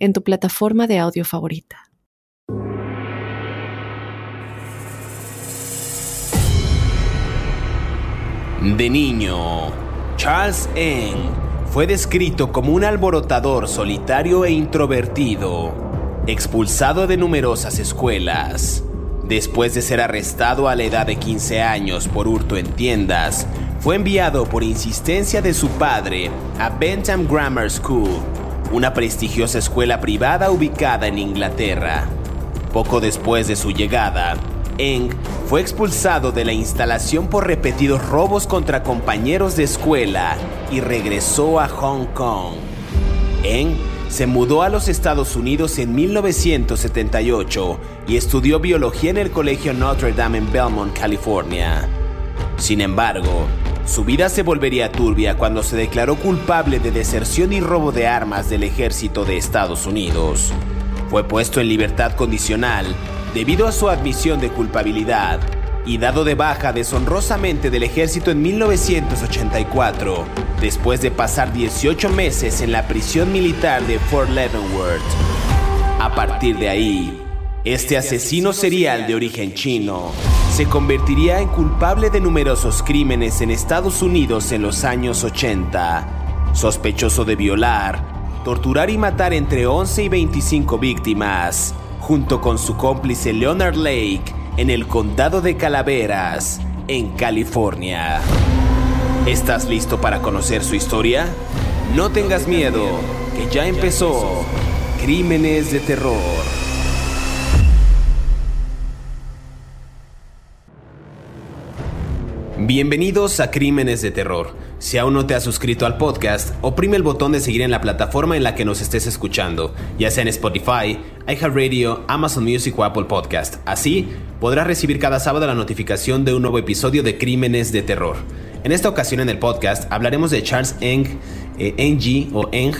en tu plataforma de audio favorita. De niño, Charles Eng fue descrito como un alborotador solitario e introvertido, expulsado de numerosas escuelas. Después de ser arrestado a la edad de 15 años por hurto en tiendas, fue enviado por insistencia de su padre a Bentham Grammar School, una prestigiosa escuela privada ubicada en Inglaterra. Poco después de su llegada, Eng fue expulsado de la instalación por repetidos robos contra compañeros de escuela y regresó a Hong Kong. Eng se mudó a los Estados Unidos en 1978 y estudió biología en el Colegio Notre Dame en Belmont, California. Sin embargo, su vida se volvería turbia cuando se declaró culpable de deserción y robo de armas del ejército de Estados Unidos. Fue puesto en libertad condicional debido a su admisión de culpabilidad y dado de baja deshonrosamente del ejército en 1984, después de pasar 18 meses en la prisión militar de Fort Leavenworth. A partir de ahí, este asesino serial de origen chino se convertiría en culpable de numerosos crímenes en Estados Unidos en los años 80, sospechoso de violar, torturar y matar entre 11 y 25 víctimas, junto con su cómplice Leonard Lake en el condado de Calaveras, en California. ¿Estás listo para conocer su historia? No tengas miedo, que ya empezó Crímenes de Terror. Bienvenidos a Crímenes de Terror. Si aún no te has suscrito al podcast, oprime el botón de seguir en la plataforma en la que nos estés escuchando, ya sea en Spotify, iHeartRadio, Amazon Music o Apple Podcast. Así podrás recibir cada sábado la notificación de un nuevo episodio de Crímenes de Terror. En esta ocasión en el podcast hablaremos de Charles Eng, eh, o Eng,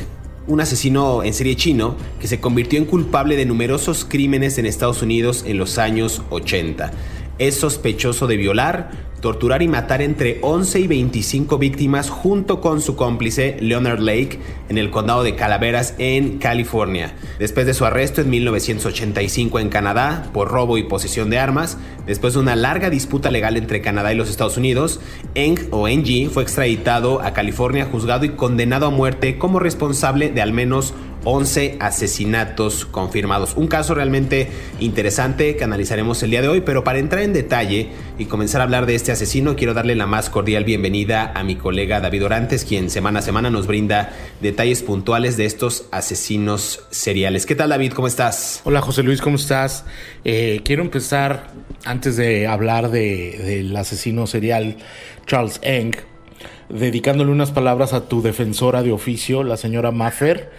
un asesino en serie chino que se convirtió en culpable de numerosos crímenes en Estados Unidos en los años 80. Es sospechoso de violar, torturar y matar entre 11 y 25 víctimas junto con su cómplice Leonard Lake en el condado de Calaveras en California. Después de su arresto en 1985 en Canadá por robo y posesión de armas, después de una larga disputa legal entre Canadá y los Estados Unidos, Eng o Ng fue extraditado a California, juzgado y condenado a muerte como responsable de al menos 11 asesinatos confirmados. Un caso realmente interesante que analizaremos el día de hoy, pero para entrar en detalle y comenzar a hablar de este asesino, quiero darle la más cordial bienvenida a mi colega David Orantes, quien semana a semana nos brinda detalles puntuales de estos asesinos seriales. ¿Qué tal David? ¿Cómo estás? Hola José Luis, ¿cómo estás? Eh, quiero empezar, antes de hablar del asesino serial Charles Eng, dedicándole unas palabras a tu defensora de oficio, la señora Maffer,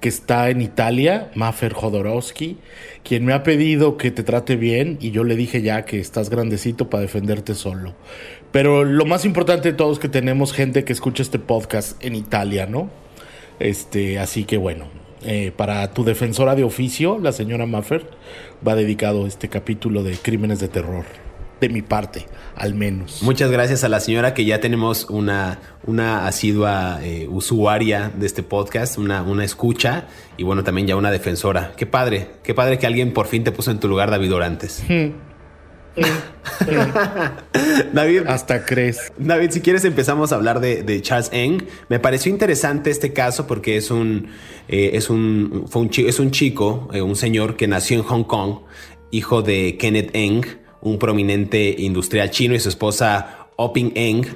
que está en Italia, Maffer Jodorowsky, quien me ha pedido que te trate bien y yo le dije ya que estás grandecito para defenderte solo. Pero lo más importante de todo es que tenemos gente que escucha este podcast en Italia, ¿no? Este, así que bueno, eh, para tu defensora de oficio, la señora Maffer, va dedicado este capítulo de Crímenes de Terror de mi parte, al menos. Muchas gracias a la señora que ya tenemos una, una asidua eh, usuaria de este podcast, una, una escucha y bueno, también ya una defensora. Qué padre, qué padre que alguien por fin te puso en tu lugar, David Orantes. Hmm. David, hasta crees. David, si quieres empezamos a hablar de, Charles Eng. Me pareció interesante este caso porque es un, eh, es un, fue un, es un chico, eh, un señor que nació en Hong Kong, hijo de Kenneth Eng un prominente industrial chino y su esposa Oping Eng.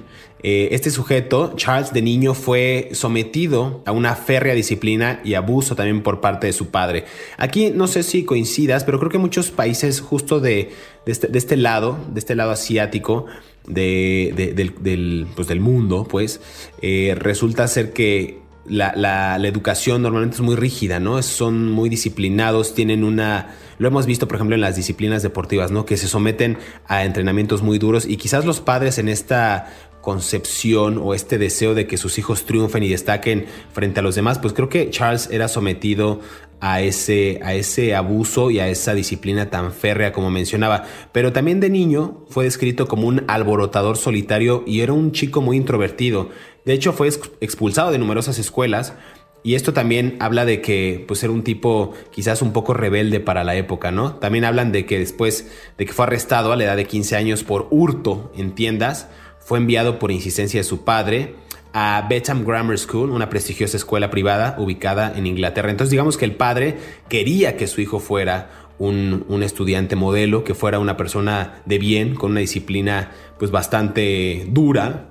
Eh, este sujeto, Charles de niño, fue sometido a una férrea disciplina y abuso también por parte de su padre. Aquí no sé si coincidas, pero creo que muchos países justo de, este, este, lado, de este lado asiático, del, pues del, mundo, pues, eh, resulta ser que la, la, educación normalmente es muy rígida, ¿no? Son muy disciplinados, tienen una... Lo hemos visto, por ejemplo, en las disciplinas deportivas, ¿no? Que se someten a entrenamientos muy duros y quizás los padres en esta concepción o este deseo de que sus hijos triunfen y destaquen frente a los demás, pues creo que Charles era sometido a ese, a ese abuso y a esa disciplina tan férrea como mencionaba. Pero también de niño fue descrito como un alborotador solitario y era un chico muy introvertido. De hecho, fue expulsado de numerosas escuelas. Y esto también habla de que pues era un tipo quizás un poco rebelde para la época, ¿no? También hablan de que después de que fue arrestado a la edad de 15 años por hurto en tiendas, fue enviado por insistencia de su padre a Betham Grammar School, una prestigiosa escuela privada ubicada en Inglaterra. Entonces digamos que el padre quería que su hijo fuera un, estudiante modelo, que fuera una persona de bien, con una disciplina pues bastante dura,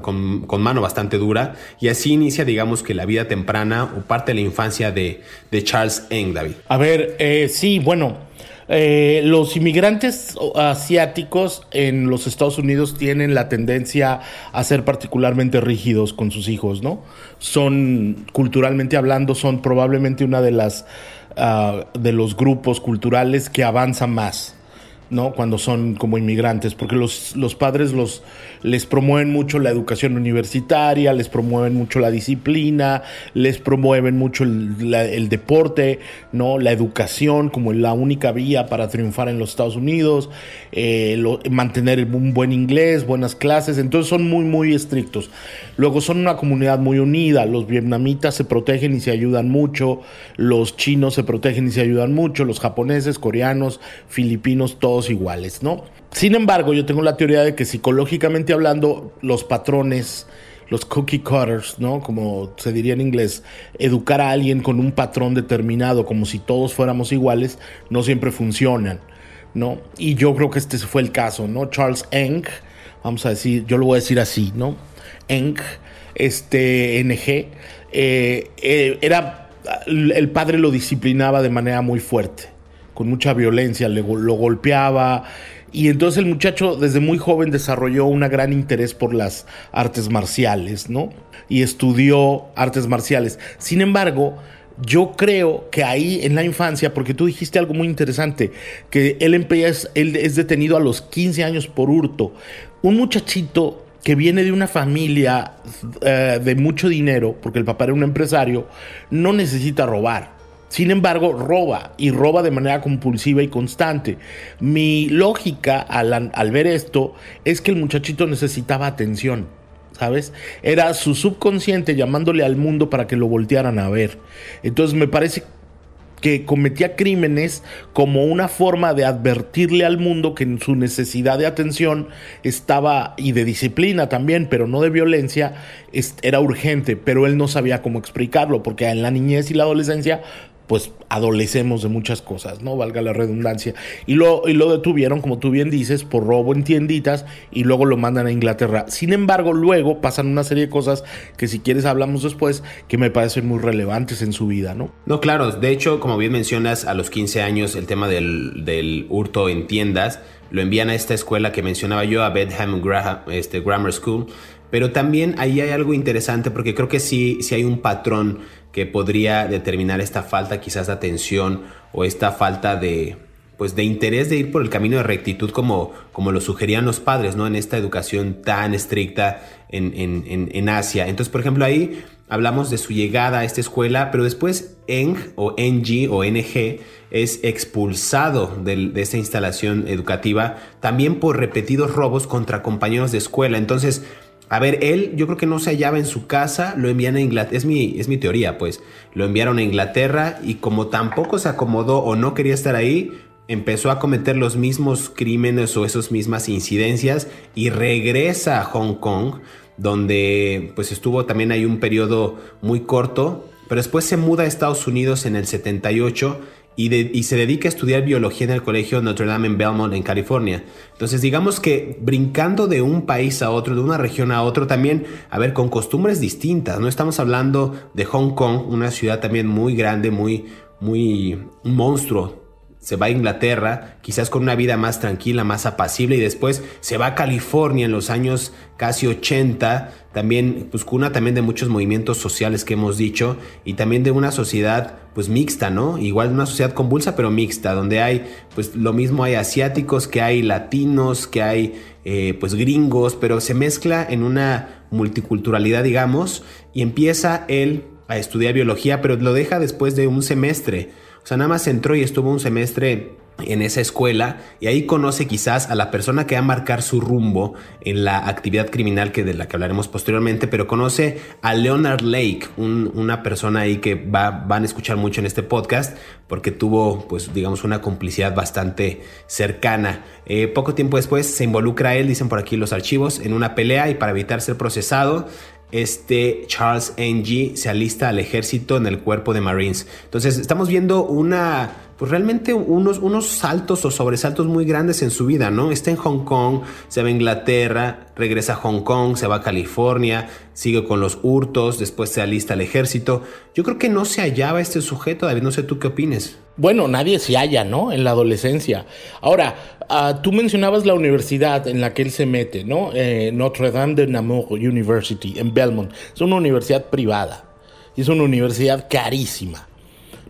con, mano bastante dura, y así inicia digamos que la vida temprana o parte de la infancia de, Charles Eng, David. A ver, eh, sí, bueno, eh, los inmigrantes asiáticos en los Estados Unidos tienen la tendencia a ser particularmente rígidos con sus hijos, ¿no? Son, culturalmente hablando, son probablemente una de las ah, de los grupos culturales que avanza más. ¿No? Cuando son como inmigrantes, porque los, los padres los, les promueven mucho la educación universitaria, les promueven mucho la disciplina, les promueven mucho el, deporte, ¿no? La educación como la única vía para triunfar en los Estados Unidos, eh, mantener un buen inglés, buenas clases, entonces son muy, muy estrictos. Luego son una comunidad muy unida, los vietnamitas se protegen y se ayudan mucho, los chinos se protegen y se ayudan mucho, los japoneses, coreanos, filipinos, todos iguales, ¿no? Sin embargo, yo tengo la teoría de que psicológicamente hablando, los patrones, los cookie cutters, ¿no? Como se diría en inglés, educar a alguien con un patrón determinado, como si todos fuéramos iguales, no siempre funcionan, ¿no? Y yo creo que este fue el caso, ¿no? Charles Eng, vamos a decir, yo lo voy a decir así, ¿no? Eng, este NG, eh, eh, era, el padre lo disciplinaba de manera muy fuerte con mucha violencia, le, lo golpeaba. Y entonces el muchacho desde muy joven desarrolló un gran interés por las artes marciales, ¿no? Y estudió artes marciales. Sin embargo, yo creo que ahí en la infancia, porque tú dijiste algo muy interesante, que él, es detenido a los 15 años por hurto. Un muchachito que viene de una familia eh, de mucho dinero, porque el papá era un empresario, no necesita robar. Sin embargo, roba y roba de manera compulsiva y constante. Mi lógica al, ver esto es que el muchachito necesitaba atención. ¿sabes? Era su subconsciente llamándole al mundo para que lo voltearan a ver. Entonces me parece que cometía crímenes como una forma de advertirle al mundo que en su necesidad de atención estaba y de disciplina también, pero no de violencia, era urgente, pero él no sabía cómo explicarlo, porque en la niñez y la adolescencia pues adolecemos de muchas cosas, ¿no? Valga la redundancia. Y lo, y lo detuvieron, como tú bien dices, por robo en tienditas y luego lo mandan a Inglaterra. Sin embargo, luego pasan una serie de cosas que si quieres hablamos después, que me parecen muy relevantes en su vida, ¿no? No, claro. De hecho, como bien mencionas, a los 15 años el tema del, del hurto en tiendas lo envían a esta escuela que mencionaba yo, a Bedham este, Grammar School. Pero también ahí hay algo interesante porque creo que sí, sí hay un patrón que podría determinar esta falta quizás de atención o esta falta de pues de interés de ir por el camino de rectitud como, como lo sugerían los padres, ¿no? En esta educación tan estricta en, en, Asia. Entonces, por ejemplo, ahí hablamos de su llegada a esta escuela, pero después Eng o NG o NG es expulsado de, de esta instalación educativa también por repetidos robos contra compañeros de escuela. Entonces, a ver, él yo creo que no se hallaba en su casa, lo envían a Inglaterra, es mi, es mi teoría pues, lo enviaron a Inglaterra y como tampoco se acomodó o no quería estar ahí, empezó a cometer los mismos crímenes o esas mismas incidencias y regresa a Hong Kong, donde pues estuvo también ahí un periodo muy corto, pero después se muda a Estados Unidos en el 78 y, se dedica a estudiar biología en el colegio Notre Dame en Belmont, en California. Entonces, digamos que brincando de un país a otro, de una región a otro, también, a ver, con costumbres distintas, ¿no? Estamos hablando de Hong Kong, una ciudad también muy grande, muy, muy, monstruo se va a Inglaterra, quizás con una vida más tranquila, más apacible, y después se va a California en los años casi 80, también, pues cuna también de muchos movimientos sociales que hemos dicho, y también de una sociedad pues mixta, ¿no? Igual una sociedad convulsa, pero mixta, donde hay, pues lo mismo hay asiáticos, que hay latinos, que hay eh, pues gringos, pero se mezcla en una multiculturalidad, digamos, y empieza él a estudiar biología, pero lo deja después de un semestre. Sea, nada más entró y estuvo un semestre en esa escuela y ahí conoce quizás a la persona que va a marcar su rumbo en la actividad criminal que de la que hablaremos posteriormente, pero conoce a Leonard Lake, una persona ahí que va, van a escuchar mucho en este podcast porque tuvo, pues digamos, una complicidad bastante cercana. Eh, poco tiempo después se involucra él, dicen por aquí los archivos, en una pelea y para evitar ser procesado, este Charles Ng se alista al ejército en el cuerpo de Marines. Entonces estamos viendo una, pues realmente unos, unos saltos o sobresaltos muy grandes en su vida, ¿no? Está en Hong Kong, se va a Inglaterra, regresa a Hong Kong, se va a California, sigue con los hurtos, después se alista al ejército. Yo creo que no se hallaba este sujeto, David, no sé tú qué opines. Bueno, nadie se halla, ¿no? En la adolescencia. Ahora, uh, tú mencionabas la universidad en la que él se mete, ¿no? Eh, Notre Dame de Namur University en Belmont. Es una universidad privada. Y es una universidad carísima.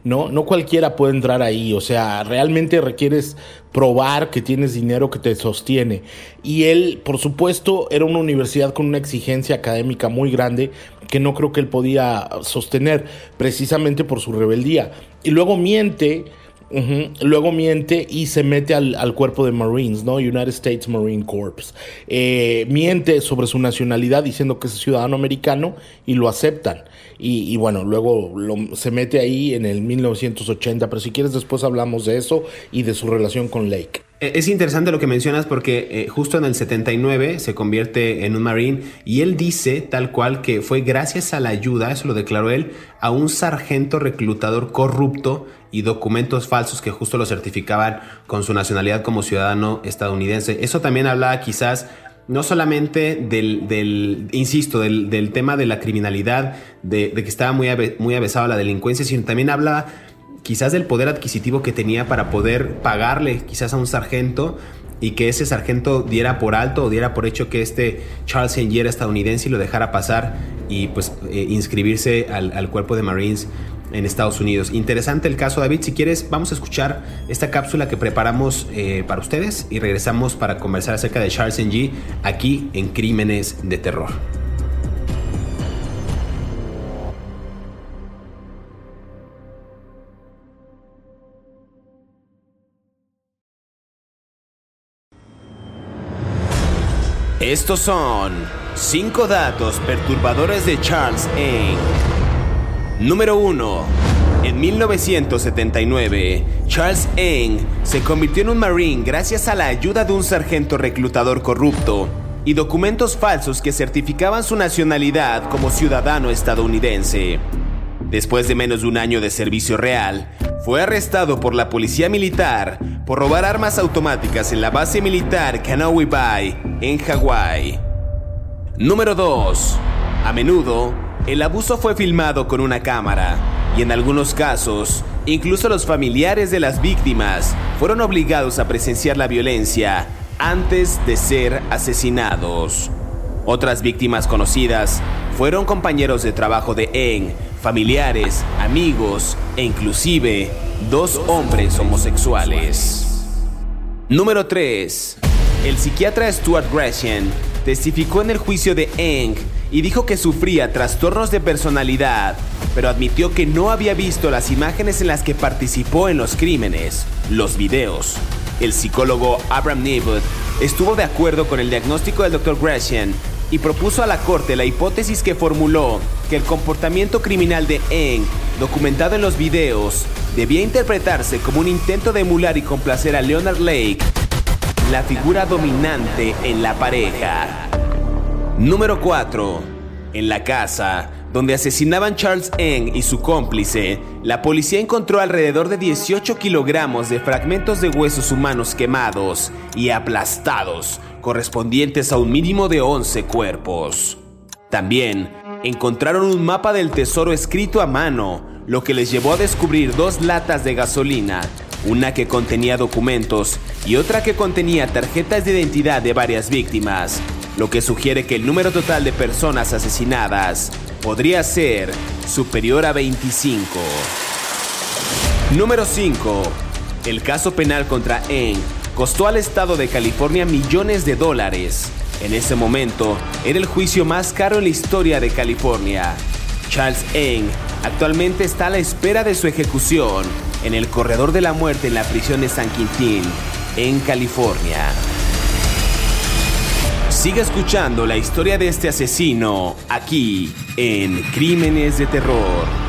¿No? No cualquiera puede entrar ahí, o sea, realmente requieres probar que tienes dinero que te sostiene. Y él, por supuesto, era una universidad con una exigencia académica muy grande que no creo que él podía sostener, precisamente por su rebeldía. Y luego miente. Luego miente y se mete al, cuerpo de Marines, ¿no? United States Marine Corps. Eh, miente sobre su nacionalidad diciendo que es ciudadano americano y lo aceptan. Y, bueno, luego se mete ahí en el 1980, pero si quieres después hablamos de eso y de su relación con Lake. E, es interesante lo que mencionas porque eh, justo en el 79 se convierte en un marine y él dice tal cual que fue gracias a la ayuda, eso lo declaró él, a un sargento reclutador corrupto y documentos falsos que justo lo certificaban con su nacionalidad como ciudadano estadounidense. Eso también hablaba quizás no solamente del, insisto, del, tema de la criminalidad, de, que estaba muy, muy avesado la delincuencia, sino también habla quizás del poder adquisitivo que tenía para poder pagarle quizás a un sargento y que ese sargento diera por alto o diera por hecho que este Charles era estadounidense y lo dejara pasar y pues eh, inscribirse al cuerpo de Marines en Estados Unidos. Interesante el caso, David. Si quieres, vamos a escuchar esta cápsula que preparamos eh, para ustedes y regresamos para conversar acerca de Charles Ng aquí en Crímenes de Terror. Estos son 5 datos perturbadores de Charles Ng. Número 1. En 1979, Charles Ng se convirtió en un Marine gracias a la ayuda de un sargento reclutador corrupto y documentos falsos que certificaban su nacionalidad como ciudadano estadounidense. Después de menos de un año de servicio real, fue arrestado por la policía militar por robar armas automáticas en la base militar Kanawai Bay, en Hawái. Número 2. A menudo, el abuso fue filmado con una cámara y en algunos casos, incluso los familiares de las víctimas fueron obligados a presenciar la violencia antes de ser asesinados. Otras víctimas conocidas fueron compañeros de trabajo de Eng, familiares, amigos e inclusive dos hombres homosexuales. Número 3. El psiquiatra Stuart Gresham testificó en el juicio de Eng y dijo que sufría trastornos de personalidad, pero admitió que no había visto las imágenes en las que participó en los crímenes, los videos. El psicólogo Abraham Neighbor estuvo de acuerdo con el diagnóstico del Dr. Gresham y propuso a la corte la hipótesis que formuló que el comportamiento criminal de Eng, documentado en los videos, debía interpretarse como un intento de emular y complacer a Leonard Lake, la figura dominante en la pareja. Número 4. En la casa donde asesinaban Charles Eng y su cómplice, la policía encontró alrededor de 18 kilogramos de fragmentos de huesos humanos quemados y aplastados, correspondientes a un mínimo de 11 cuerpos. También encontraron un mapa del tesoro escrito a mano, lo que les llevó a descubrir dos latas de gasolina una que contenía documentos y otra que contenía tarjetas de identidad de varias víctimas, lo que sugiere que el número total de personas asesinadas podría ser superior a 25. Número 5. El caso penal contra Eng costó al estado de California millones de dólares. En ese momento, era el juicio más caro en la historia de California. Charles Eng actualmente está a la espera de su ejecución en el corredor de la muerte en la prisión de San Quintín, en California. Sigue escuchando la historia de este asesino aquí en Crímenes de Terror.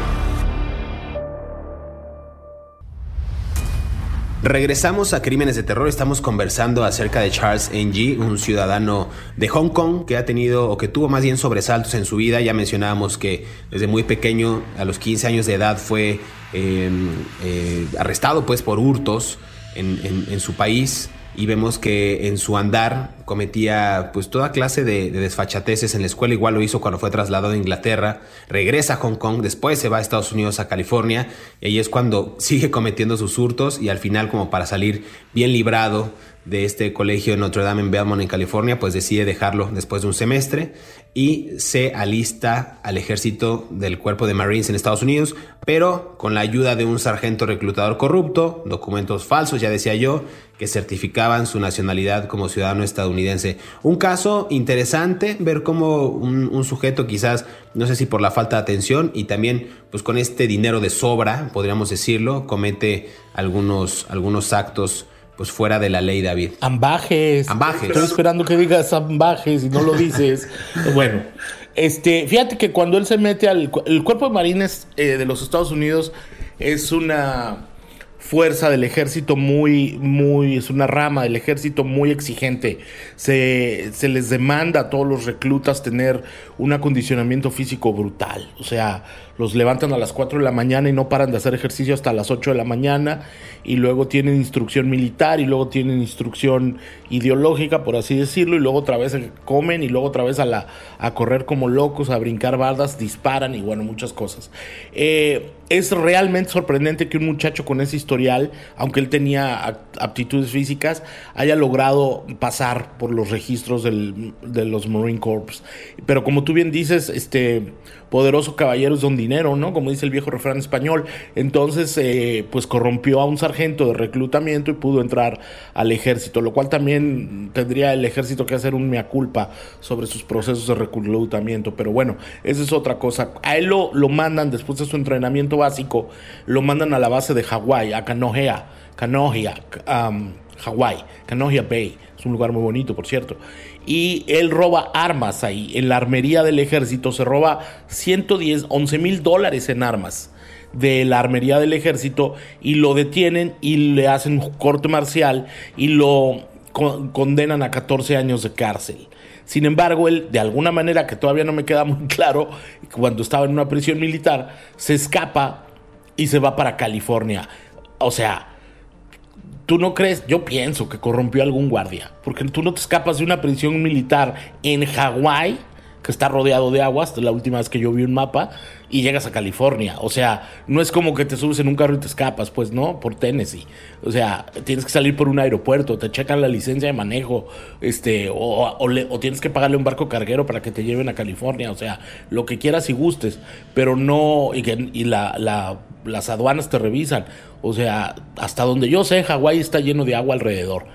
Regresamos a Crímenes de Terror, estamos conversando acerca de Charles Ng, un ciudadano de Hong Kong que ha tenido o que tuvo más bien sobresaltos en su vida. Ya mencionábamos que desde muy pequeño, a los 15 años de edad, fue em, eh, arrestado pues por hurtos en su país y vemos que en su andar cometía pues toda clase de, desfachateces en la escuela, igual lo hizo cuando fue trasladado a Inglaterra, regresa a Hong Kong, después se va a Estados Unidos, a California, y ahí es cuando sigue cometiendo sus hurtos y al final como para salir bien librado de este colegio de Notre Dame en Belmont, en California, pues decide dejarlo después de un semestre y se alista al ejército del cuerpo de Marines en Estados Unidos, pero con la ayuda de un sargento reclutador corrupto, documentos falsos, ya decía yo, que certificaban su nacionalidad como ciudadano estadounidense. Un caso interesante, ver cómo un, sujeto quizás, no sé si por la falta de atención y también pues con este dinero de sobra, podríamos decirlo, comete algunos, algunos actos pues fuera de la ley, David. Ambajes. Ambajes. Estoy esperando que digas ambajes y no lo dices. bueno, este, fíjate que cuando él se mete al el cuerpo de marines eh, de los Estados Unidos es una fuerza del ejército muy, muy, es una rama del ejército muy exigente. Se, se, les demanda a todos los reclutas tener un acondicionamiento físico brutal. O sea, los levantan a las 4 de la mañana y no paran de hacer ejercicio hasta las 8 de la mañana y luego tienen instrucción militar y luego tienen instrucción ideológica, por así decirlo, y luego otra vez comen y luego otra vez a, la, a correr como locos, a brincar bardas, disparan y bueno, muchas cosas. Eh, es realmente sorprendente que un muchacho con ese historial, aunque él tenía aptitudes físicas, haya logrado pasar por los registros del, de los Marine Corps. Pero como tú bien dices, este poderoso caballero es don dinero, ¿no? Como dice el viejo refrán español. Entonces, eh, pues corrompió a un sargento de reclutamiento y pudo entrar al ejército, lo cual también tendría el ejército que hacer un mea culpa sobre sus procesos de reclutamiento. Pero bueno, esa es otra cosa. A él lo, lo mandan, después de su entrenamiento básico, lo mandan a la base de Hawái, a Kanohea, Kanohea, um, Hawái, Kanohea Bay. Es un lugar muy bonito, por cierto y él roba armas ahí. En la armería del ejército se roba 110, 11 mil dólares en armas de la armería del ejército y lo detienen y le hacen corte marcial y lo condenan a 14 años de cárcel. Sin embargo, él, de alguna manera que todavía no me queda muy claro, cuando estaba en una prisión militar, se escapa y se va para California. O sea, ¿Tú no crees? Yo pienso que corrompió a algún guardia. Porque tú no te escapas de una prisión militar en Hawái, que está rodeado de aguas, la última vez que yo vi un mapa, y llegas a California. O sea, no es como que te subes en un carro y te escapas, pues no, por Tennessee. O sea, tienes que salir por un aeropuerto, te checan la licencia de manejo, este, o, o tienes que pagarle un barco carguero para que te lleven a California. O sea, lo que quieras y gustes, pero no, y, que, y la, la, las aduanas te revisan. O sea, hasta donde yo sé, Hawái está lleno de agua alrededor.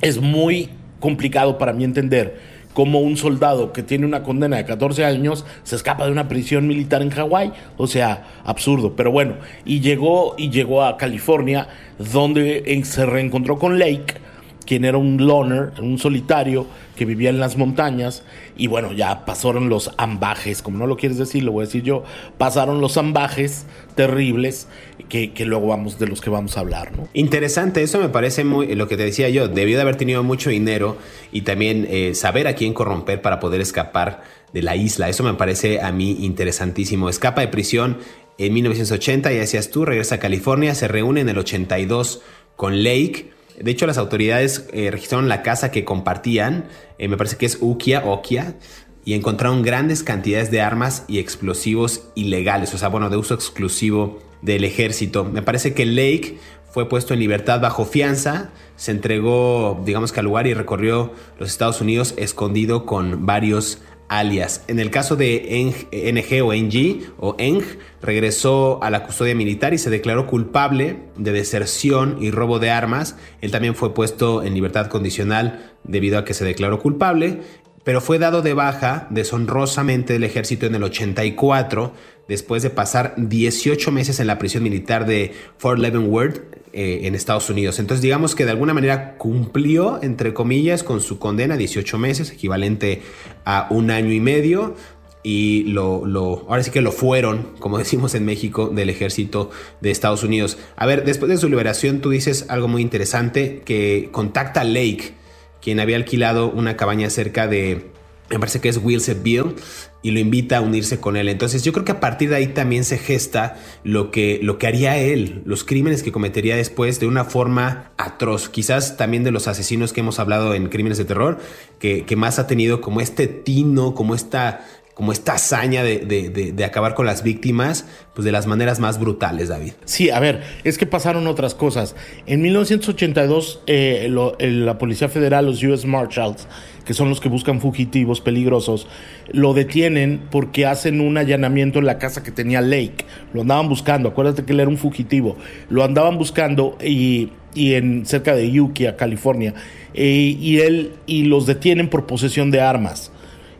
Es muy complicado para mí entender cómo un soldado que tiene una condena de 14 años se escapa de una prisión militar en Hawái. O sea, absurdo. Pero bueno, y llegó, y llegó a California, donde se reencontró con Lake quien era un loner, un solitario que vivía en las montañas. Y bueno, ya pasaron los ambajes, como no lo quieres decir, lo voy a decir yo, pasaron los ambajes terribles que, luego vamos, de los que vamos a hablar. ¿no? Interesante, eso me parece muy, lo que te decía yo, debió de haber tenido mucho dinero y también eh, saber a quién corromper para poder escapar de la isla. Eso me parece a mí interesantísimo. Escapa de prisión en 1980, ya decías tú, regresa a California, se reúne en el 82 con Lake de hecho, las autoridades eh, registraron la casa que compartían, eh, me parece que es Ukia, Okia, y encontraron grandes cantidades de armas y explosivos ilegales, o sea, bueno, de uso exclusivo del ejército. Me parece que Lake fue puesto en libertad bajo fianza, se entregó, digamos que al lugar y recorrió los Estados Unidos escondido con varios alias. En el caso de NG o NG o Eng, regresó a la custodia militar y se declaró culpable de deserción y robo de armas. Él también fue puesto en libertad condicional debido a que se declaró culpable, pero fue dado de baja deshonrosamente del ejército en el 84 después de pasar 18 meses en la prisión militar de Fort Leavenworth eh, en Estados Unidos. Entonces digamos que de alguna manera cumplió, entre comillas, con su condena, 18 meses, equivalente a un año y medio. Y lo, lo, ahora sí que lo fueron, como decimos en México, del ejército de Estados Unidos. A ver, después de su liberación, tú dices algo muy interesante, que contacta a Lake, quien había alquilado una cabaña cerca de, me parece que es Bill y lo invita a unirse con él. Entonces yo creo que a partir de ahí también se gesta lo que, lo que haría él, los crímenes que cometería después de una forma atroz. Quizás también de los asesinos que hemos hablado en Crímenes de Terror, que, que más ha tenido como este tino, como esta como esta hazaña de, acabar con las víctimas, pues de las maneras más brutales, David. Sí, a ver, es que pasaron otras cosas. En 1982, eh, la Policía Federal, los US Marshals, que son los que buscan fugitivos peligrosos, lo detienen porque hacen un allanamiento en la casa que tenía Lake. Lo andaban buscando, acuérdate que él era un fugitivo. Lo andaban buscando y, en cerca de Ukiah, California. Eh, y él y los detienen por posesión de armas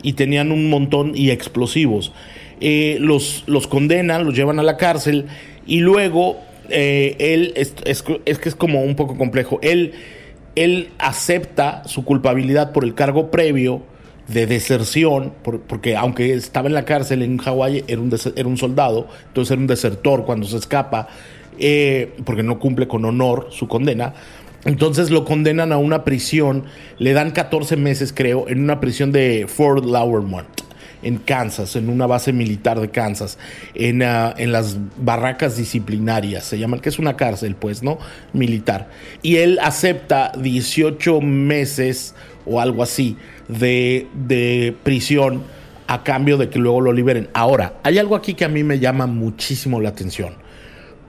y tenían un montón y explosivos. Eh, los, los condenan, los llevan a la cárcel y luego eh, él, es, es, que es como un poco complejo, él, él acepta su culpabilidad por el cargo previo de deserción, porque aunque estaba en la cárcel en Hawái, era un, era un soldado, entonces era un desertor cuando se escapa, eh, porque no cumple con honor su condena, entonces lo condenan a una prisión, le dan 14 meses creo, en una prisión de Fort Lowermont, en Kansas, en una base militar de Kansas, en, ah, en, las barracas disciplinarias, se llaman, que es una cárcel, pues, ¿no? Militar. Y él acepta 18 meses o algo así de, de prisión a cambio de que luego lo liberen. Ahora, hay algo aquí que a mí me llama muchísimo la atención.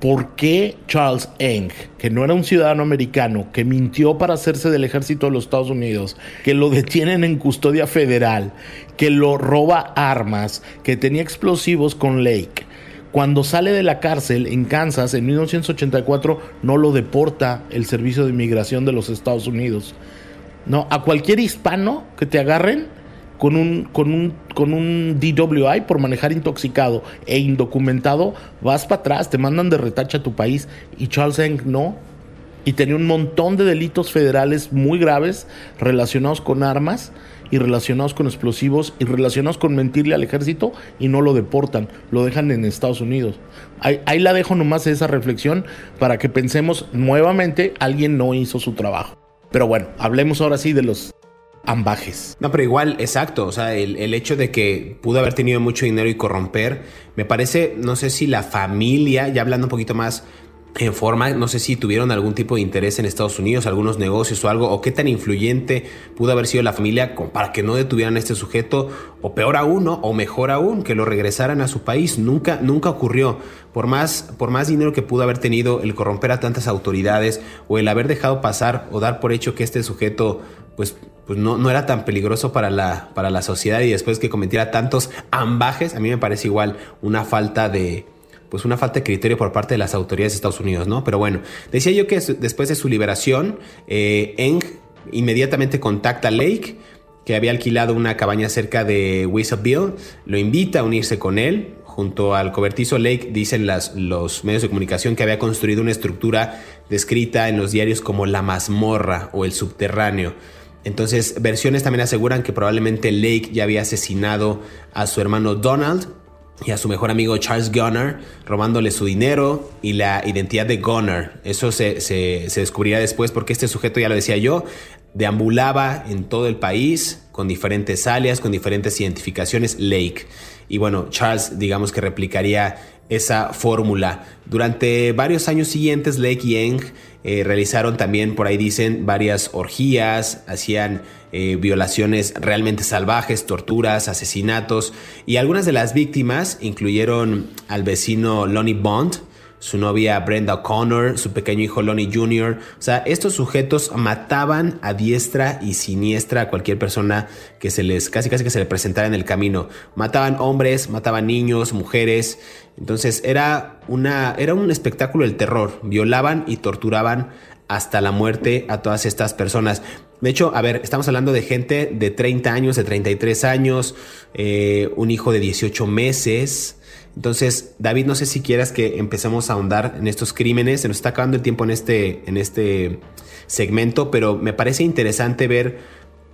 ¿Por qué Charles Eng, que no era un ciudadano americano, que mintió para hacerse del ejército de los Estados Unidos, que lo detienen en custodia federal, que lo roba armas, que tenía explosivos con Lake, cuando sale de la cárcel en Kansas en 1984 no lo deporta el Servicio de Inmigración de los Estados Unidos? No, a cualquier hispano que te agarren con un, con un, con un DWI por manejar intoxicado e indocumentado, vas para atrás, te mandan de retacha a tu país y Charles Eng no. Y tenía un montón de delitos federales muy graves relacionados con armas y relacionados con explosivos y relacionados con mentirle al ejército y no lo deportan, lo dejan en Estados Unidos. Ahí, ahí la dejo nomás esa reflexión para que pensemos nuevamente, alguien no hizo su trabajo. Pero bueno, hablemos ahora sí de los ambajes. No, pero igual, exacto. O sea, el, el, hecho de que pudo haber tenido mucho dinero y corromper, me parece, no sé si la familia, ya hablando un poquito más en forma, no sé si tuvieron algún tipo de interés en Estados Unidos, algunos negocios o algo, o qué tan influyente pudo haber sido la familia para que no detuvieran a este sujeto, o peor aún, o mejor aún, que lo regresaran a su país. Nunca, nunca ocurrió. Por más, por más dinero que pudo haber tenido el corromper a tantas autoridades, o el haber dejado pasar o dar por hecho que este sujeto pues, pues no, no, era tan peligroso para la, para la sociedad y después que cometiera tantos ambajes, a mí me parece igual una falta de, pues una falta de criterio por parte de las autoridades de Estados Unidos, ¿no? Pero bueno, decía yo que después de su liberación, eh, Eng inmediatamente contacta a Lake, que había alquilado una cabaña cerca de Bill, lo invita a unirse con él. Junto al cobertizo Lake dicen las, los medios de comunicación que había construido una estructura descrita en los diarios como la mazmorra o el subterráneo entonces, versiones también aseguran que probablemente Lake ya había asesinado a su hermano Donald y a su mejor amigo Charles Gunner, robándole su dinero y la identidad de Gunner. Eso se, se, se descubrirá después porque este sujeto, ya lo decía yo, deambulaba en todo el país con diferentes alias, con diferentes identificaciones, Lake. Y bueno, Charles, digamos que replicaría esa fórmula. Durante varios años siguientes, Lake y Eng eh, realizaron también, por ahí dicen, varias orgías, hacían eh, violaciones realmente salvajes, torturas, asesinatos, y algunas de las víctimas incluyeron al vecino Lonnie Bond, su novia Brenda O'Connor, su pequeño hijo Lonnie Jr. O sea, estos sujetos mataban a diestra y siniestra a cualquier persona que se les, casi casi que se le presentara en el camino. Mataban hombres, mataban niños, mujeres. Entonces era, una, era un espectáculo del terror. Violaban y torturaban hasta la muerte a todas estas personas. De hecho, a ver, estamos hablando de gente de 30 años, de 33 años, eh, un hijo de 18 meses. Entonces, David, no sé si quieras que empecemos a ahondar en estos crímenes. Se nos está acabando el tiempo en este, en este segmento, pero me parece interesante ver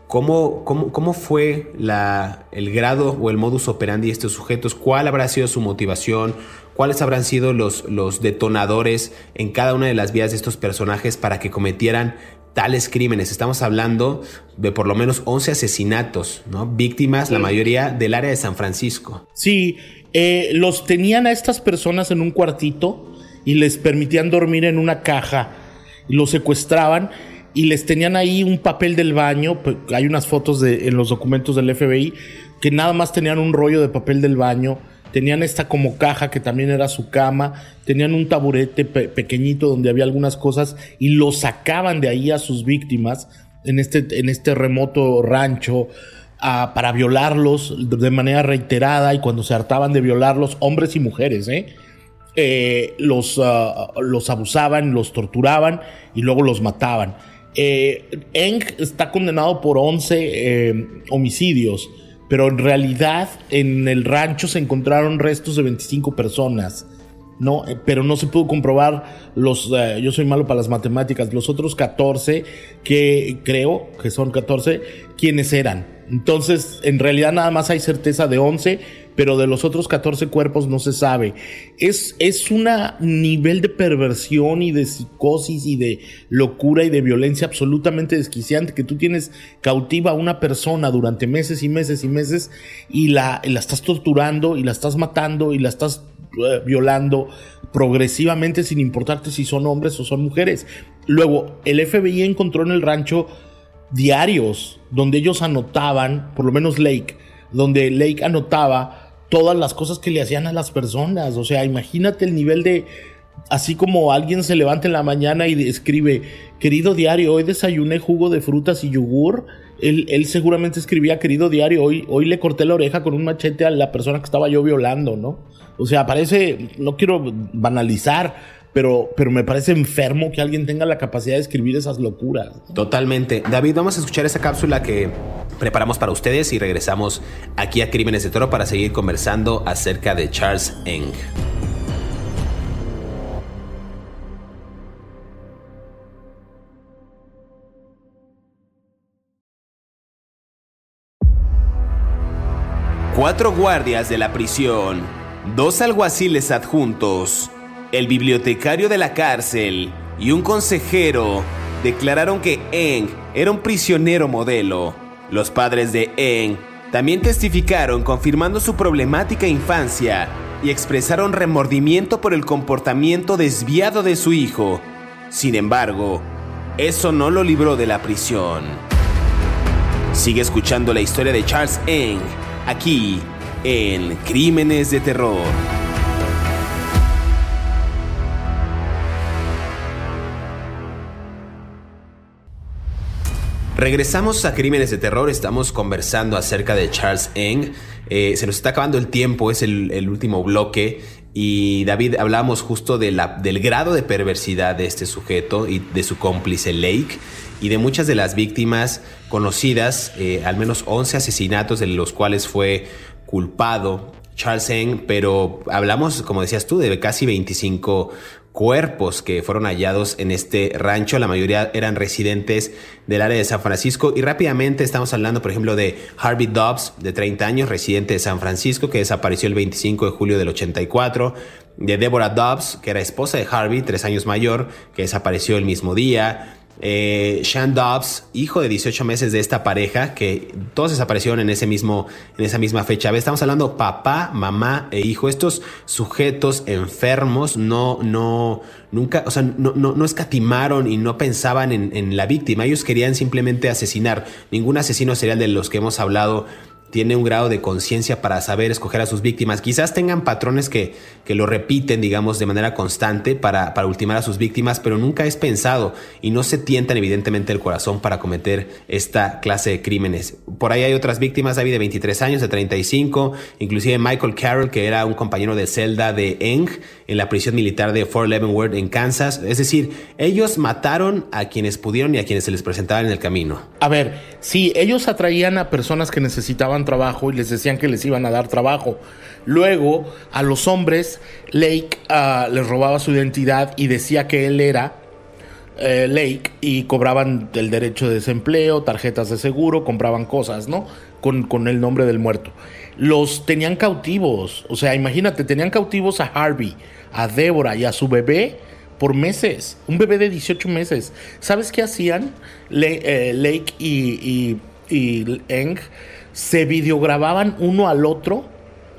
cómo, cómo, cómo fue la, el grado o el modus operandi de estos sujetos, cuál habrá sido su motivación, cuáles habrán sido los, los detonadores en cada una de las vías de estos personajes para que cometieran tales crímenes. Estamos hablando de por lo menos 11 asesinatos, ¿no? Víctimas, la mayoría del área de San Francisco. Sí, eh, los tenían a estas personas en un cuartito y les permitían dormir en una caja. Los secuestraban y les tenían ahí un papel del baño. Hay unas fotos de, en los documentos del FBI que nada más tenían un rollo de papel del baño tenían esta como caja que también era su cama, tenían un taburete pequeñito donde había algunas cosas y lo sacaban de ahí a sus víctimas en este, en este remoto rancho para violarlos de manera reiterada y cuando se hartaban de violarlos, hombres y mujeres, ¿eh? Eh, los, ah, los abusaban, los torturaban y luego los mataban. Eh, Eng está condenado por 11 homicidios pero en realidad en el rancho se encontraron restos de 25 personas. No, eh, pero no se pudo comprobar los, eh, yo soy malo para las matemáticas, los otros 14 que creo que son 14, quiénes eran. Entonces, en realidad nada más hay certeza de 11, pero de los otros 14 cuerpos no se sabe. Es, es un nivel de perversión y de psicosis y de locura y de violencia absolutamente desquiciante que tú tienes cautiva a una persona durante meses y meses y meses y la, la estás torturando y la estás matando y la estás violando progresivamente sin importarte si son hombres o son mujeres. Luego, el FBI encontró en el rancho diarios donde ellos anotaban, por lo menos Lake, donde Lake anotaba todas las cosas que le hacían a las personas. O sea, imagínate el nivel de... Así como alguien se levanta en la mañana y escribe, querido diario, hoy desayuné jugo de frutas y yogur. Él, él, seguramente escribía, querido diario, hoy, hoy le corté la oreja con un machete a la persona que estaba yo violando, ¿no? O sea, parece, no quiero banalizar, pero, pero me parece enfermo que alguien tenga la capacidad de escribir esas locuras. Totalmente. David, vamos a escuchar esa cápsula que preparamos para ustedes y regresamos aquí a Crímenes de Toro para seguir conversando acerca de Charles Eng. Cuatro guardias de la prisión, dos alguaciles adjuntos, el bibliotecario de la cárcel y un consejero declararon que Eng era un prisionero modelo. Los padres de Eng también testificaron confirmando su problemática infancia y expresaron remordimiento por el comportamiento desviado de su hijo. Sin embargo, eso no lo libró de la prisión. Sigue escuchando la historia de Charles Eng aquí en Crímenes de Terror. Regresamos a Crímenes de Terror, estamos conversando acerca de Charles Eng. Eh, se nos está acabando el tiempo, es el, último bloque. Y David, hablamos justo del grado de perversidad de este sujeto y de su cómplice Lake y de muchas de las víctimas conocidas, eh, al menos 11 asesinatos de los cuales fue culpado Charles Eng, pero hablamos, como decías tú, de casi 25 cuerpos que fueron hallados en este rancho. La mayoría eran residentes del área de San Francisco. Y rápidamente estamos hablando, por ejemplo, de Harvey Dobbs, de 30 años, residente de San Francisco, que desapareció el 25 de julio del 84. De Deborah Dobbs, que era esposa de Harvey, tres años mayor, que desapareció el mismo día. Eh, Sean Dobbs, hijo de 18 meses de esta pareja, que todos desaparecieron en, ese mismo, en esa misma fecha. Estamos hablando papá, mamá e hijo. Estos sujetos enfermos no, no, nunca, o sea, no, no, escatimaron y no pensaban en, en la víctima. Ellos querían simplemente asesinar. Ningún asesino serial de los que hemos hablado tiene un grado de conciencia para saber escoger a sus víctimas. Quizás tengan patrones que, que lo repiten, digamos, de manera constante para, para, ultimar a sus víctimas, pero nunca es pensado y no se tientan evidentemente el corazón para cometer esta clase de crímenes. Por ahí hay otras víctimas, David, de 23 años, de 35, inclusive Michael Carroll, que era un compañero de celda de Eng en la prisión militar de Fort Leavenworth en Kansas. Es decir, ellos mataron a quienes pudieron y a quienes se les presentaban en el camino. A ver, sí, ellos atraían a personas que necesitaban trabajo y les decían que les iban a dar trabajo. Luego, a los hombres, Lake ah, les robaba su identidad y decía que él era eh, Lake y cobraban el derecho de desempleo, tarjetas de seguro, compraban cosas, ¿no? Con, con, el nombre del muerto. Los tenían cautivos, o sea, imagínate, tenían cautivos a Harvey, a Débora y a su bebé por meses, un bebé de 18 meses. ¿Sabes qué hacían? Eh, Lake y, Eng se videogrababan uno al otro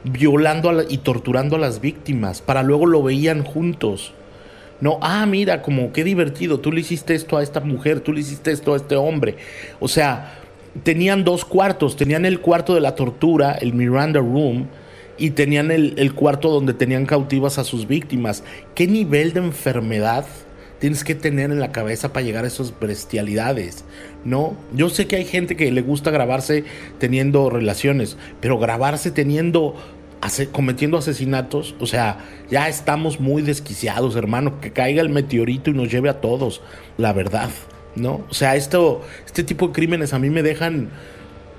violando y torturando a las víctimas, para luego lo veían juntos. No, ah, mira, como qué divertido, tú le hiciste esto a esta mujer, tú le hiciste esto a este hombre. O sea, tenían dos cuartos, tenían el cuarto de la tortura, el Miranda Room, y tenían el, el cuarto donde tenían cautivas a sus víctimas. ¿Qué nivel de enfermedad? tienes que tener en la cabeza para llegar a esas bestialidades, ¿no? Yo sé que hay gente que le gusta grabarse teniendo relaciones, pero grabarse teniendo cometiendo asesinatos, o sea, ya estamos muy desquiciados, hermano, que caiga el meteorito y nos lleve a todos, la verdad, ¿no? O sea, esto, este tipo de crímenes a mí me dejan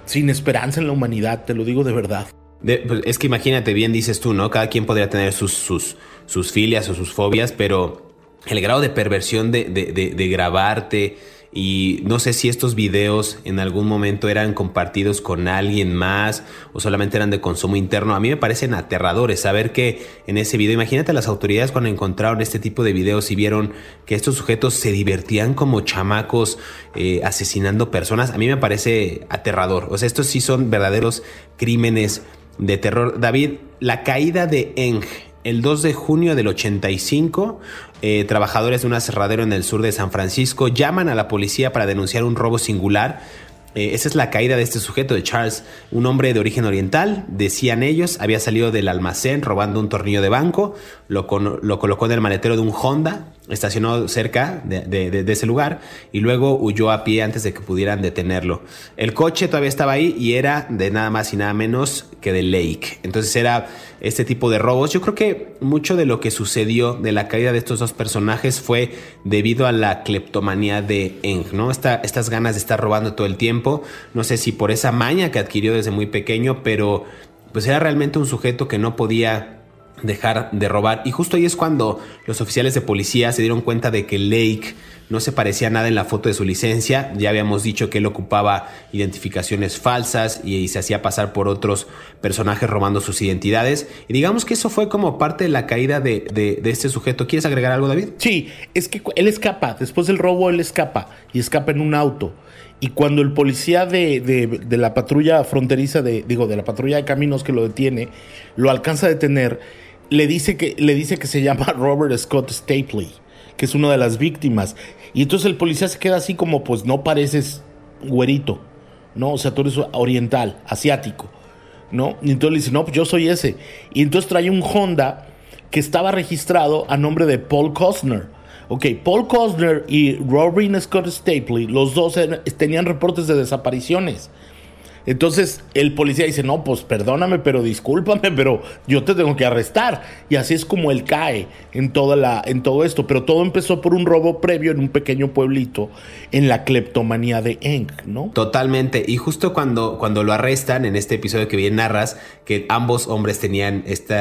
sin esperanza en la humanidad, te lo digo de verdad. Pues, es que imagínate, bien dices tú, ¿no? Cada quien podría tener sus, sus, sus filias o sus fobias, pero el grado de perversión de, de, grabarte y no sé si estos videos en algún momento eran compartidos con alguien más o solamente eran de consumo interno. A mí me parecen aterradores saber que en ese video, imagínate las autoridades cuando encontraron este tipo de videos y vieron que estos sujetos se divertían como chamacos eh, asesinando personas. A mí me parece aterrador. O sea, estos sí son verdaderos crímenes de terror. David, la caída de Eng el 2 de junio del 85, eh, trabajadores de un aserradero en el sur de San Francisco llaman a la policía para denunciar un robo singular. Eh, esa es la caída de este sujeto, de Charles, un hombre de origen oriental, decían ellos, había salido del almacén robando un tornillo de banco, lo, lo colocó en el maletero de un Honda, estacionó cerca de, ese lugar y luego huyó a pie antes de que pudieran detenerlo. El coche todavía estaba ahí y era de nada más y nada menos que de Lake. Entonces era este tipo de robos. Yo creo que mucho de lo que sucedió de la caída de estos dos personajes fue debido a la cleptomanía de Eng, ¿no? estas ganas de estar robando todo el tiempo. No sé si por esa maña que adquirió desde muy pequeño, pero pues era realmente un sujeto que no podía dejar de robar. Y justo ahí es cuando los oficiales de policía se dieron cuenta de que Lake no se parecía nada en la foto de su licencia. Ya habíamos dicho que él ocupaba identificaciones falsas y, se hacía pasar por otros personajes robando sus identidades. Y digamos que eso fue como parte de la caída de, de este sujeto. ¿Quieres agregar algo, David? Sí, es que él escapa. Después del robo, él escapa y escapa en un auto. Y cuando el policía de, de, la patrulla fronteriza, de, digo, de la patrulla de caminos que lo detiene, lo alcanza a detener, le dice que, le dice que se llama Robert Scott Stapley, que es una de las víctimas. Y entonces el policía se queda así como, pues no pareces güerito, ¿no? O sea, tú eres oriental, asiático, ¿no? Y entonces le dice, no, pues yo soy ese. Y entonces trae un Honda que estaba registrado a nombre de Paul Costner. Ok, Paul Costner y Robin Scott Stapley, los dos tenían reportes de desapariciones. Entonces el policía dice, no, pues perdóname, pero discúlpame, pero yo te tengo que arrestar. Y así es como él cae en, toda la, en todo esto. Pero todo empezó por un robo previo en un pequeño pueblito en la cleptomanía de Eng, ¿no? Totalmente. Y justo cuando, cuando lo arrestan, en este episodio que bien narras, que ambos hombres tenían este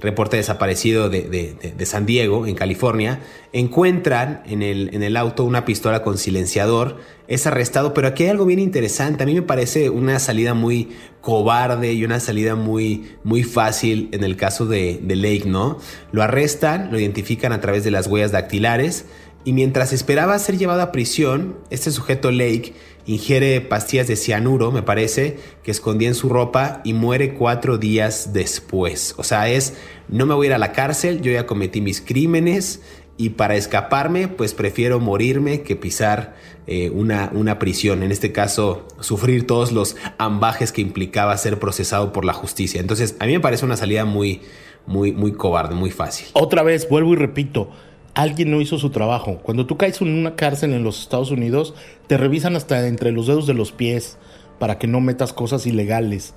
reporte desaparecido de, de, San Diego, en California, encuentran en el, en el auto una pistola con silenciador es arrestado, pero aquí hay algo bien interesante. A mí me parece una salida muy cobarde y una salida muy, muy fácil en el caso de, de Lake, ¿no? Lo arrestan, lo identifican a través de las huellas dactilares y mientras esperaba ser llevado a prisión, este sujeto Lake ingiere pastillas de cianuro, me parece, que escondía en su ropa y muere cuatro días después. O sea, es, no me voy a ir a la cárcel, yo ya cometí mis crímenes y para escaparme pues prefiero morirme que pisar eh, una, una prisión, en este caso sufrir todos los ambajes que implicaba ser procesado por la justicia. Entonces a mí me parece una salida muy, muy, muy cobarde, muy fácil. Otra vez, vuelvo y repito, alguien no hizo su trabajo. Cuando tú caes en una cárcel en los Estados Unidos, te revisan hasta entre los dedos de los pies para que no metas cosas ilegales.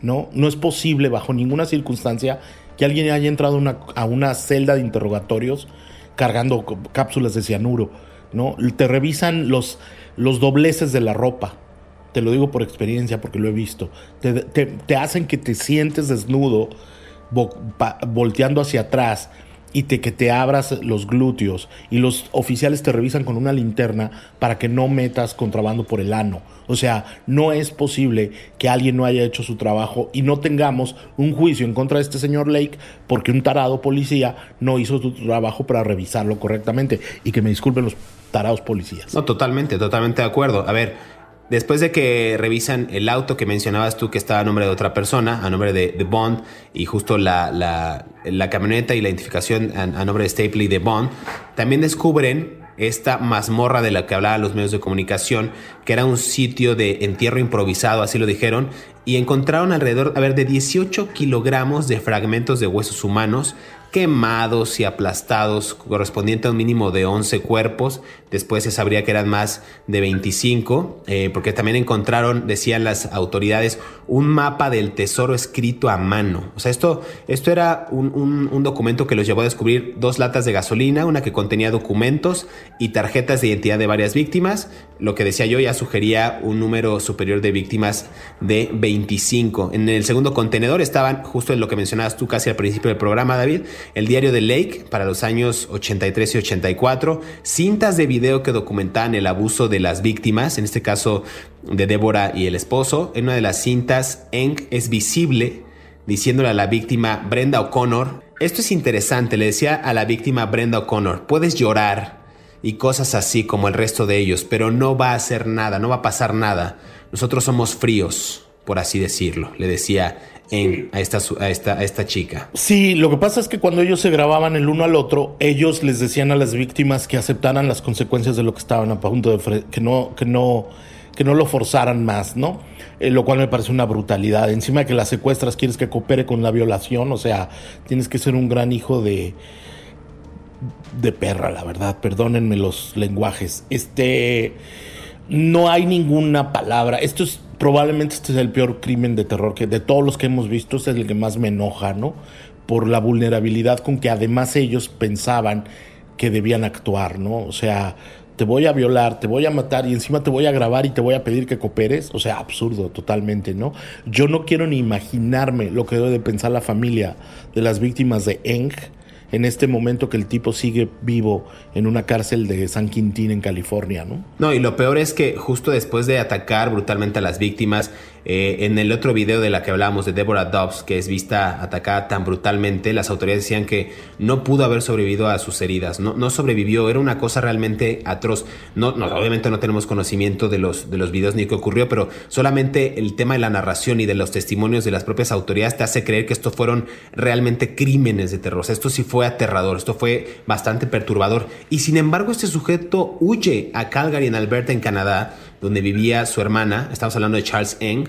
No, no es posible bajo ninguna circunstancia que alguien haya entrado a una celda de interrogatorios cargando cápsulas de cianuro, ¿no? Te revisan los, los dobleces de la ropa. Te lo digo por experiencia porque lo he visto. Te, hacen que te sientes desnudo, volteando hacia atrás y te, que te abras los glúteos y los oficiales te revisan con una linterna para que no metas contrabando por el ano. O sea, no es posible que alguien no haya hecho su trabajo y no tengamos un juicio en contra de este señor Lake porque un tarado policía no hizo su trabajo para revisarlo correctamente y que me disculpen los tarados policías. No, totalmente, totalmente de acuerdo. A ver, Después de que revisan el auto que mencionabas tú que estaba a nombre de otra persona, a nombre de, Bond, y justo la, la, camioneta y la identificación a, a, nombre de Stapley de Bond, también descubren esta mazmorra de la que hablaban los medios de comunicación, que era un sitio de entierro improvisado, así lo dijeron, y encontraron alrededor, a ver, de 18 kilogramos de fragmentos de huesos humanos quemados y aplastados, correspondiente a un mínimo de 11 cuerpos. Después se sabría que eran más de 25, eh, porque también encontraron, decían las autoridades, un mapa del tesoro escrito a mano. O sea, esto, esto era un, un documento que los llevó a descubrir dos latas de gasolina, una que contenía documentos y tarjetas de identidad de varias víctimas. Lo que decía yo ya sugería un número superior de víctimas de 25. En el segundo contenedor estaban, justo en lo que mencionabas tú casi al principio del programa, David, el diario de Lake para los años 83 y 84, cintas de video que documentaban el abuso de las víctimas, en este caso de Débora y el esposo. En una de las cintas, Eng es visible diciéndole a la víctima Brenda O'Connor, esto es interesante, le decía a la víctima Brenda O'Connor, puedes llorar y cosas así como el resto de ellos, pero no va a hacer nada, no va a pasar nada. Nosotros somos fríos, por así decirlo, le decía a, esta, a, esta, a esta chica. Sí, lo que pasa es que cuando ellos se grababan el uno al otro, ellos les decían a las víctimas que aceptaran las consecuencias de lo que estaban a punto de que no, que no, que no lo forzaran más, ¿no? Eh, lo cual me parece una brutalidad. Encima de que la secuestras, quieres que coopere con la violación, o sea, tienes que ser un gran hijo de de perra, la verdad. Perdónenme los lenguajes. Este no hay ninguna palabra. Esto es probablemente este es el peor crimen de terror que de todos los que hemos visto, este es el que más me enoja, ¿no? Por la vulnerabilidad con que además ellos pensaban que debían actuar, ¿no? O sea, te voy a violar, te voy a matar y encima te voy a grabar y te voy a pedir que cooperes. O sea, absurdo totalmente, ¿no? Yo no quiero ni imaginarme lo que debe de pensar la familia de las víctimas de Eng en este momento que el tipo sigue vivo en una cárcel de San Quintín en California, ¿no? No, y lo peor es que justo después de atacar brutalmente a las víctimas, eh, en el otro video de la que hablábamos de Deborah Dobbs, que es vista atacada tan brutalmente, las autoridades decían que no pudo haber sobrevivido a sus heridas, no, sobrevivió, era una cosa realmente atroz. Obviamente no tenemos conocimiento de los, de los videos ni qué ocurrió, pero solamente el tema de la narración y de los testimonios de las propias autoridades te hace creer que estos fueron realmente crímenes de terror. esto sí fue aterrador, esto fue bastante perturbador. Y sin embargo, este sujeto huye a Calgary, en Alberta, en Canadá, donde vivía su hermana, estamos hablando de Charles Eng,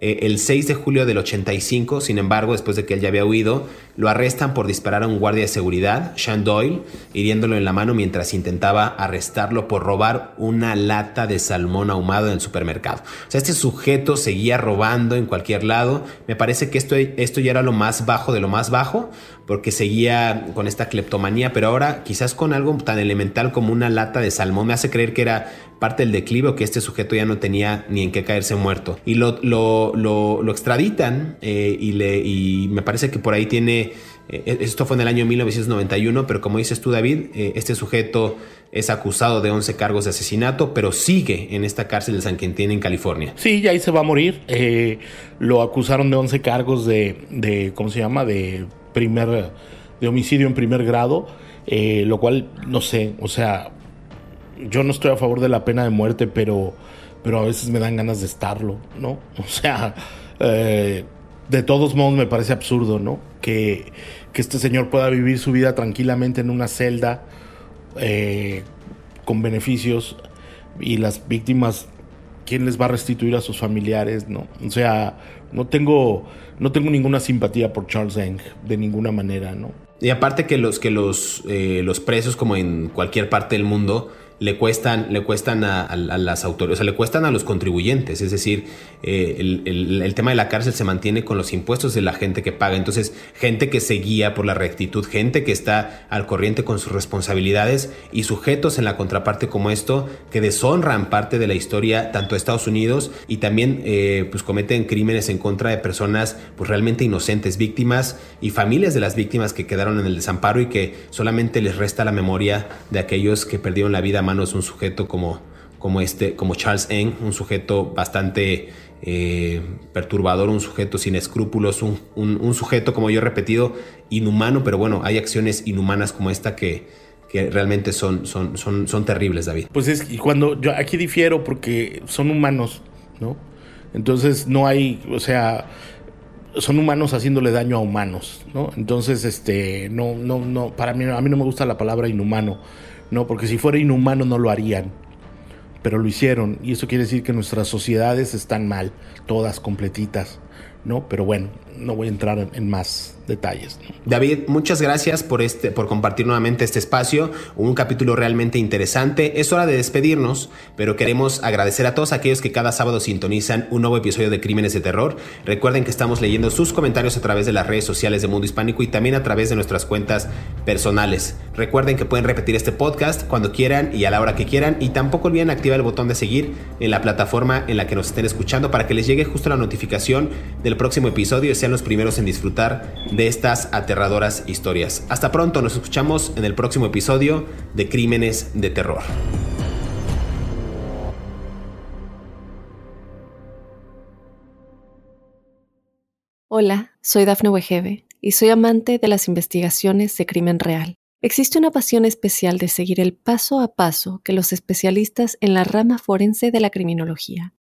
eh, el 6 de julio del 85, sin embargo, después de que él ya había huido, lo arrestan por disparar a un guardia de seguridad, Sean Doyle, hiriéndolo en la mano mientras intentaba arrestarlo por robar una lata de salmón ahumado en el supermercado. O sea, este sujeto seguía robando en cualquier lado. Me parece que esto, esto ya era lo más bajo de lo más bajo, porque seguía con esta cleptomanía, pero ahora quizás con algo tan elemental como una lata de salmón me hace creer que era parte del declive o que este sujeto ya no tenía ni en qué caerse muerto. Y lo, lo, lo, extraditan eh, y, le, y me parece que por ahí tiene... Eh, esto fue en el año 1991, pero como dices tú, David, eh, este sujeto es acusado de 11 cargos de asesinato, pero sigue en esta cárcel de San Quintín en California. Sí, ya ahí se va a morir. lo acusaron de 11 cargos de, de, ¿cómo se llama? De primer, de homicidio en primer grado, lo cual, no sé, o sea, yo no estoy a favor de la pena de muerte, pero, pero a veces me dan ganas de estarlo, ¿no? O sea, eh, de todos modos me parece absurdo, ¿no? Que, que este señor pueda vivir su vida tranquilamente en una celda eh, con beneficios y las víctimas, ¿quién les va a restituir a sus familiares? No, o sea, no tengo, no tengo ninguna simpatía por Charles Eng de ninguna manera, ¿no? Y aparte que los que los, eh, los presos, como en cualquier parte del mundo, le cuestan, le cuestan a, las autoridades, o sea, le cuestan a los contribuyentes. Es decir, eh, el, tema de la cárcel se mantiene con los impuestos de la gente que paga. Entonces, gente que se guía por la rectitud, gente que está al corriente con sus responsabilidades y sujetos en la contraparte como esto, que deshonran parte de la historia tanto de Estados Unidos y también eh, pues cometen crímenes en contra de personas pues realmente inocentes, víctimas y familias de las víctimas que quedaron en el desamparo y que solamente les resta la memoria de aquellos que perdieron la vida manos un sujeto como, como, este, como Charles Eng, un sujeto bastante eh, perturbador, un sujeto sin escrúpulos, un, sujeto, como yo he repetido, inhumano, pero bueno, hay acciones inhumanas como esta que, que realmente son, son, son, son terribles, David. Pues es y cuando yo aquí difiero porque son humanos, ¿no? Entonces no hay, o sea, son humanos haciéndole daño a humanos, ¿no? Entonces, este, no, no, no, para mí, a mí no me gusta la palabra inhumano. No, porque si fuera inhumano no lo harían. Pero lo hicieron. Y eso quiere decir que nuestras sociedades están mal, todas completitas. ¿No? Pero bueno, no voy a entrar en más detalles. David, muchas gracias por, este, por compartir nuevamente este espacio, un capítulo realmente interesante. Es hora de despedirnos, pero queremos agradecer a todos aquellos que cada sábado sintonizan un nuevo episodio de Crímenes de Terror. Recuerden que estamos leyendo sus comentarios a través de las redes sociales de Mundo Hispánico y también a través de nuestras cuentas personales. Recuerden que pueden repetir este podcast cuando quieran y a la hora que quieran y tampoco olviden activar el botón de seguir en la plataforma en la que nos estén escuchando para que les llegue justo la notificación del próximo episodio y sean los primeros en disfrutar de estas aterradoras historias. Hasta pronto, nos escuchamos en el próximo episodio de Crímenes de Terror. Hola, soy Dafne Wegebe y soy amante de las investigaciones de crimen real. Existe una pasión especial de seguir el paso a paso que los especialistas en la rama forense de la criminología